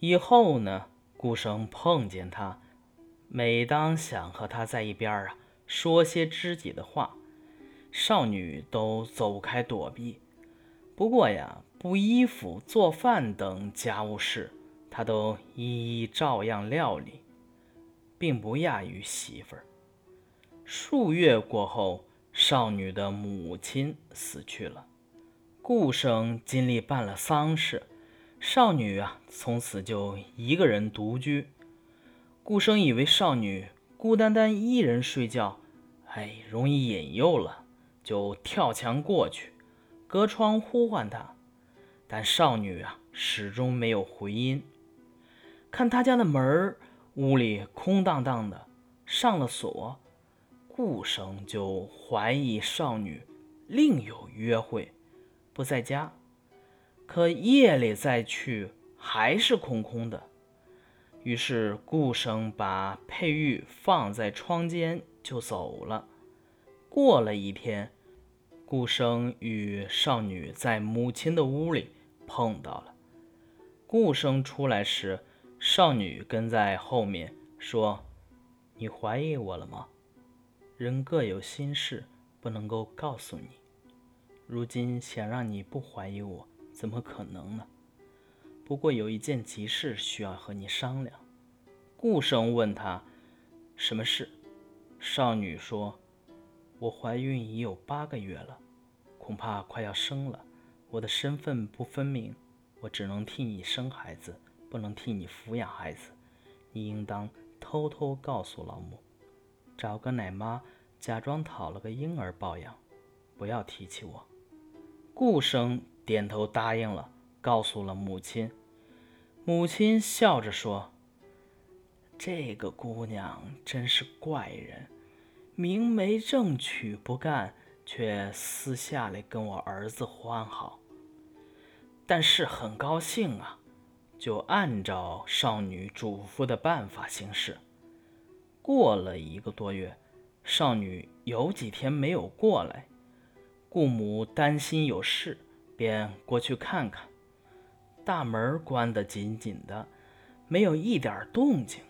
以后呢，顾生碰见他，每当想和他在一边啊，说些知己的话，少女都走开躲避。不过呀，补衣服、做饭等家务事，他都一一照样料理，并不亚于媳妇儿。数月过后，少女的母亲死去了，顾生尽力办了丧事。少女啊，从此就一个人独居。顾生以为少女孤单单一人睡觉，哎，容易引诱了，就跳墙过去，隔窗呼唤她。但少女啊，始终没有回音。看他家的门，屋里空荡荡的，上了锁，顾生就怀疑少女另有约会，不在家。可夜里再去还是空空的，于是顾生把佩玉放在窗间就走了。过了一天，顾生与少女在母亲的屋里碰到了。顾生出来时，少女跟在后面说：“你怀疑我了吗？人各有心事，不能够告诉你。如今想让你不怀疑我。”怎么可能呢？不过有一件急事需要和你商量。顾生问他：“什么事？”少女说：“我怀孕已有八个月了，恐怕快要生了。我的身份不分明，我只能替你生孩子，不能替你抚养孩子。你应当偷偷告诉老母，找个奶妈，假装讨了个婴儿抱养，不要提起我。”顾生。点头答应了，告诉了母亲。母亲笑着说：“这个姑娘真是怪人，明媒正娶不干，却私下里跟我儿子欢好。但是很高兴啊，就按照少女嘱咐的办法行事。过了一个多月，少女有几天没有过来，顾母担心有事。”便过去看看，大门关得紧紧的，没有一点动静。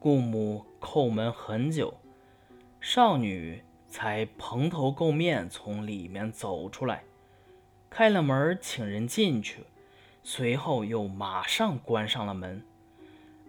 顾母叩门很久，少女才蓬头垢面从里面走出来，开了门请人进去，随后又马上关上了门。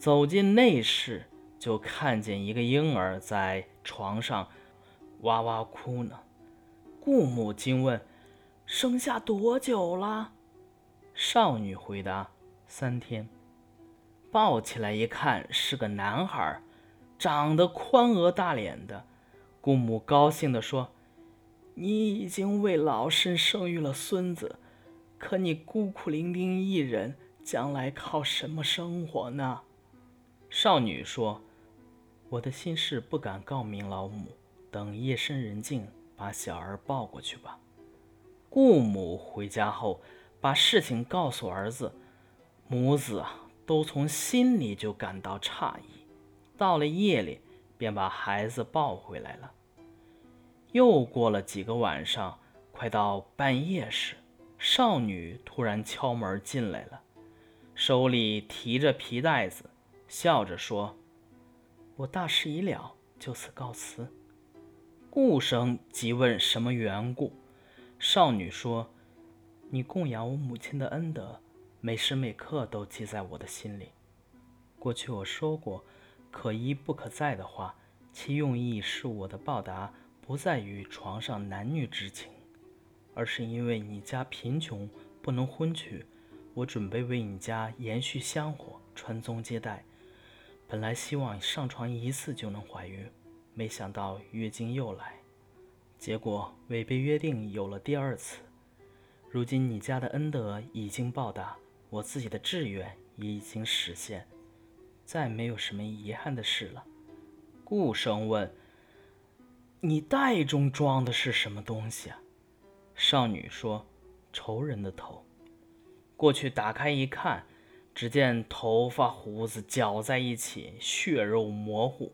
走进内室，就看见一个婴儿在床上哇哇哭呢。顾母惊问。生下多久了？少女回答：“三天。”抱起来一看，是个男孩，长得宽额大脸的。姑母高兴地说：“你已经为老身生育了孙子，可你孤苦伶仃一人，将来靠什么生活呢？”少女说：“我的心事不敢告明老母，等夜深人静，把小儿抱过去吧。”顾母回家后，把事情告诉儿子，母子啊都从心里就感到诧异。到了夜里，便把孩子抱回来了。又过了几个晚上，快到半夜时，少女突然敲门进来了，手里提着皮袋子，笑着说：“我大事已了，就此告辞。”顾生急问什么缘故。少女说：“你供养我母亲的恩德，每时每刻都记在我的心里。过去我说过可一不可再的话，其用意是我的报答不在于床上男女之情，而是因为你家贫穷不能婚娶，我准备为你家延续香火，传宗接代。本来希望上床一次就能怀孕，没想到月经又来。”结果违背约定，有了第二次。如今你家的恩德已经报答，我自己的志愿也已经实现，再没有什么遗憾的事了。顾生问：“你袋中装的是什么东西啊？”少女说：“仇人的头。”过去打开一看，只见头发胡子搅在一起，血肉模糊。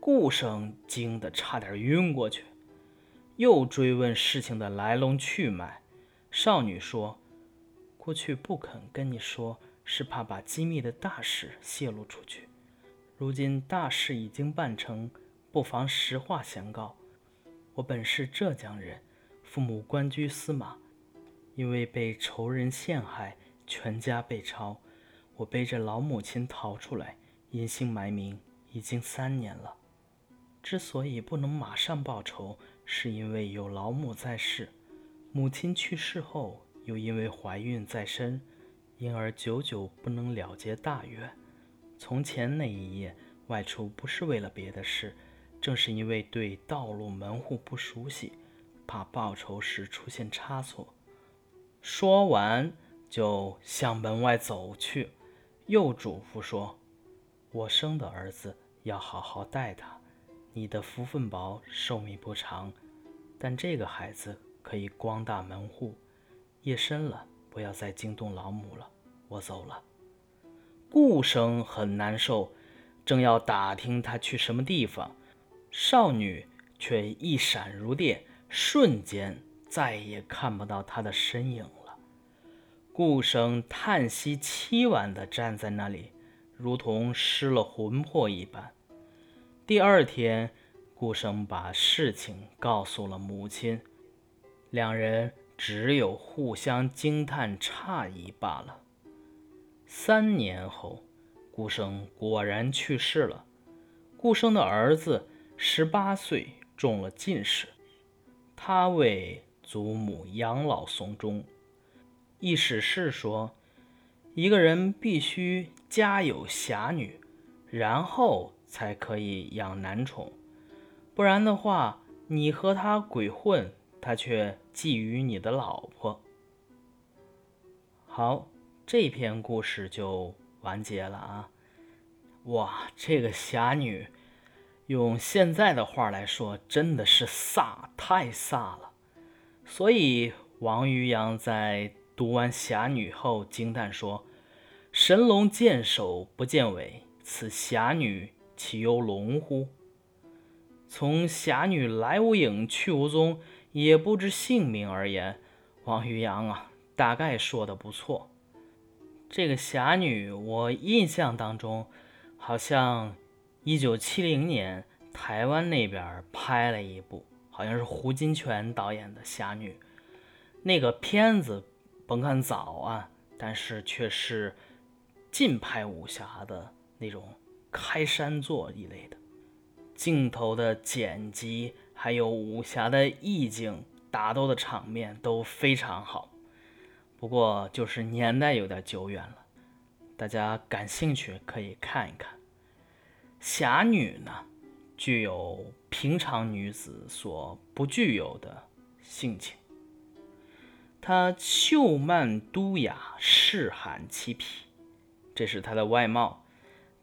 顾生惊得差点晕过去。又追问事情的来龙去脉，少女说：“过去不肯跟你说，是怕把机密的大事泄露出去。如今大事已经办成，不妨实话相告。我本是浙江人，父母官居司马，因为被仇人陷害，全家被抄，我背着老母亲逃出来，隐姓埋名，已经三年了。之所以不能马上报仇，是因为有老母在世，母亲去世后。又因为怀孕在身，因而久久不能了结大愿。从前那一夜外出，不是为了别的事，正是因为对道路门户不熟悉，怕报仇时出现差错。说完，就向门外走去，又嘱咐说：“我生的儿子要好好待他。你的福分薄，寿命不长，但这个孩子可以光大门户。”夜深了，不要再惊动老母了。我走了。顾生很难受，正要打听他去什么地方，少女却一闪如电，瞬间再也看不到他的身影了。顾生叹息凄婉地站在那里，如同失了魂魄一般。第二天，顾生把事情告诉了母亲，两人。只有互相惊叹诧异罢了。三年后，顾生果然去世了。顾生的儿子十八岁中了进士，他为祖母养老送终。意史是说，一个人必须家有侠女，然后才可以养男宠，不然的话，你和他鬼混。他却觊觎你的老婆。好，这篇故事就完结了啊！哇，这个侠女，用现在的话来说，真的是飒，太飒了。所以王渔洋在读完侠女后惊叹说：“神龙见首不见尾，此侠女岂有龙乎？”从侠女来无影去无踪。也不知姓名而言，王渔洋啊，大概说的不错。这个侠女，我印象当中，好像一九七零年台湾那边拍了一部，好像是胡金铨导演的侠女。那个片子甭看早啊，但是却是近拍武侠的那种开山作一类的，镜头的剪辑。还有武侠的意境、打斗的场面都非常好，不过就是年代有点久远了。大家感兴趣可以看一看。侠女呢，具有平常女子所不具有的性情。她秀曼都雅、世罕其皮，这是她的外貌。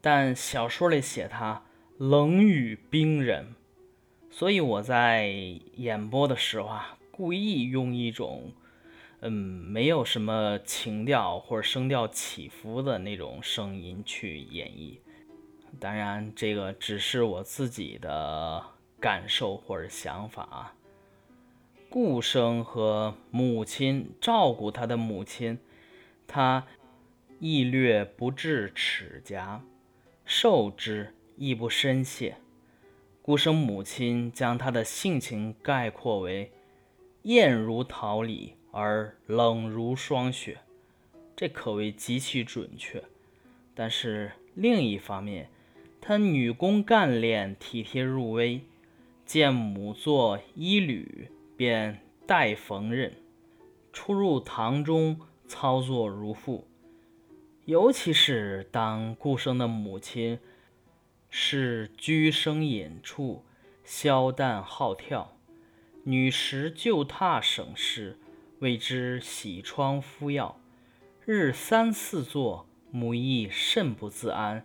但小说里写他冷雨冰人。所以我在演播的时候啊，故意用一种，嗯，没有什么情调或者声调起伏的那种声音去演绎。当然，这个只是我自己的感受或者想法啊。顾生和母亲照顾他的母亲，他亦略不至齿颊，受之亦不深谢。孤生母亲将他的性情概括为艳如桃李而冷如霜雪，这可谓极其准确。但是另一方面，他女工干练，体贴入微，见母做衣履便代缝纫，出入堂中操作如父。尤其是当顾生的母亲。是居生隐处，消淡好跳。女时就榻省事，为之洗窗敷药，日三四坐，母亦甚不自安，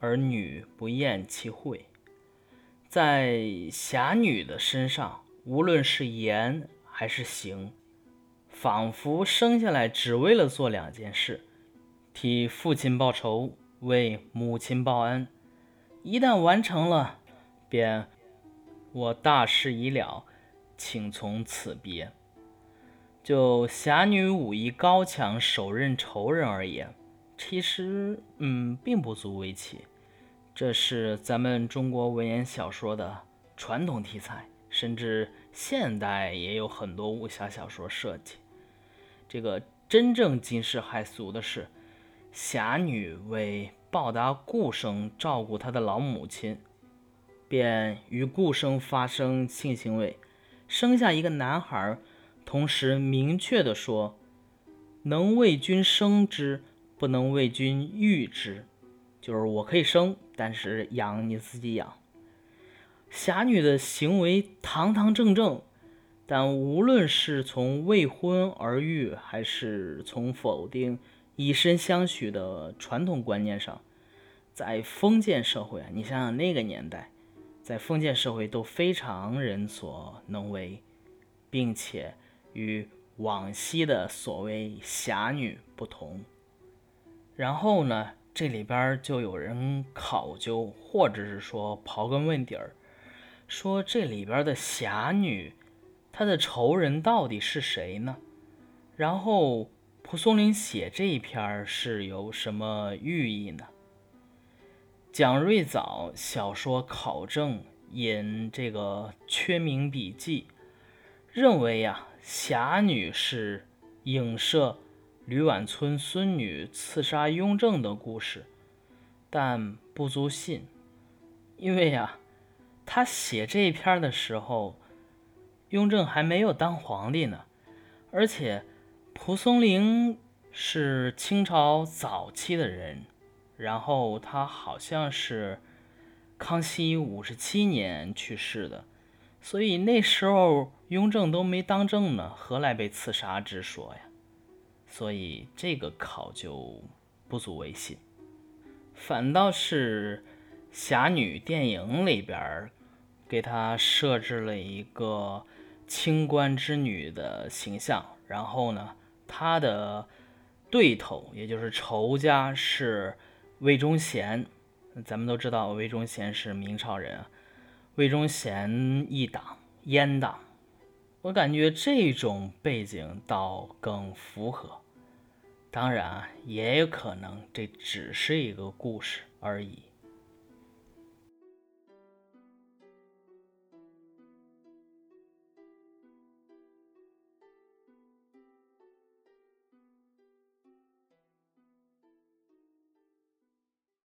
儿女不厌其惠。在侠女的身上，无论是言还是行，仿佛生下来只为了做两件事：替父亲报仇，为母亲报恩。一旦完成了，便我大事已了，请从此别。就侠女武艺高强，手刃仇人而言，其实嗯并不足为奇。这是咱们中国文言小说的传统题材，甚至现代也有很多武侠小说设计。这个真正惊世骇俗的是，侠女为报答顾生照顾她的老母亲，便与顾生发生性行为，生下一个男孩。同时明确的说，能为君生之，不能为君育之，就是我可以生，但是养你自己养。侠女的行为堂堂正正，但无论是从未婚而育，还是从否定以身相许的传统观念上，在封建社会啊，你想想那个年代，在封建社会都非常人所能为，并且。与往昔的所谓侠女不同，然后呢，这里边就有人考究，或者是说刨根问底儿，说这里边的侠女，她的仇人到底是谁呢？然后蒲松龄写这一篇是有什么寓意呢？蒋瑞藻小说考证引这个《缺名笔记》，认为呀。侠女是影射吕婉村孙女刺杀雍正的故事，但不足信，因为呀，他写这一篇的时候，雍正还没有当皇帝呢，而且蒲松龄是清朝早期的人，然后他好像是康熙五十七年去世的。所以那时候雍正都没当政呢，何来被刺杀之说呀？所以这个考究不足为信，反倒是侠女电影里边给他设置了一个清官之女的形象，然后呢，他的对头也就是仇家是魏忠贤，咱们都知道魏忠贤是明朝人。魏忠贤一党阉党，我感觉这种背景倒更符合。当然，也有可能这只是一个故事而已。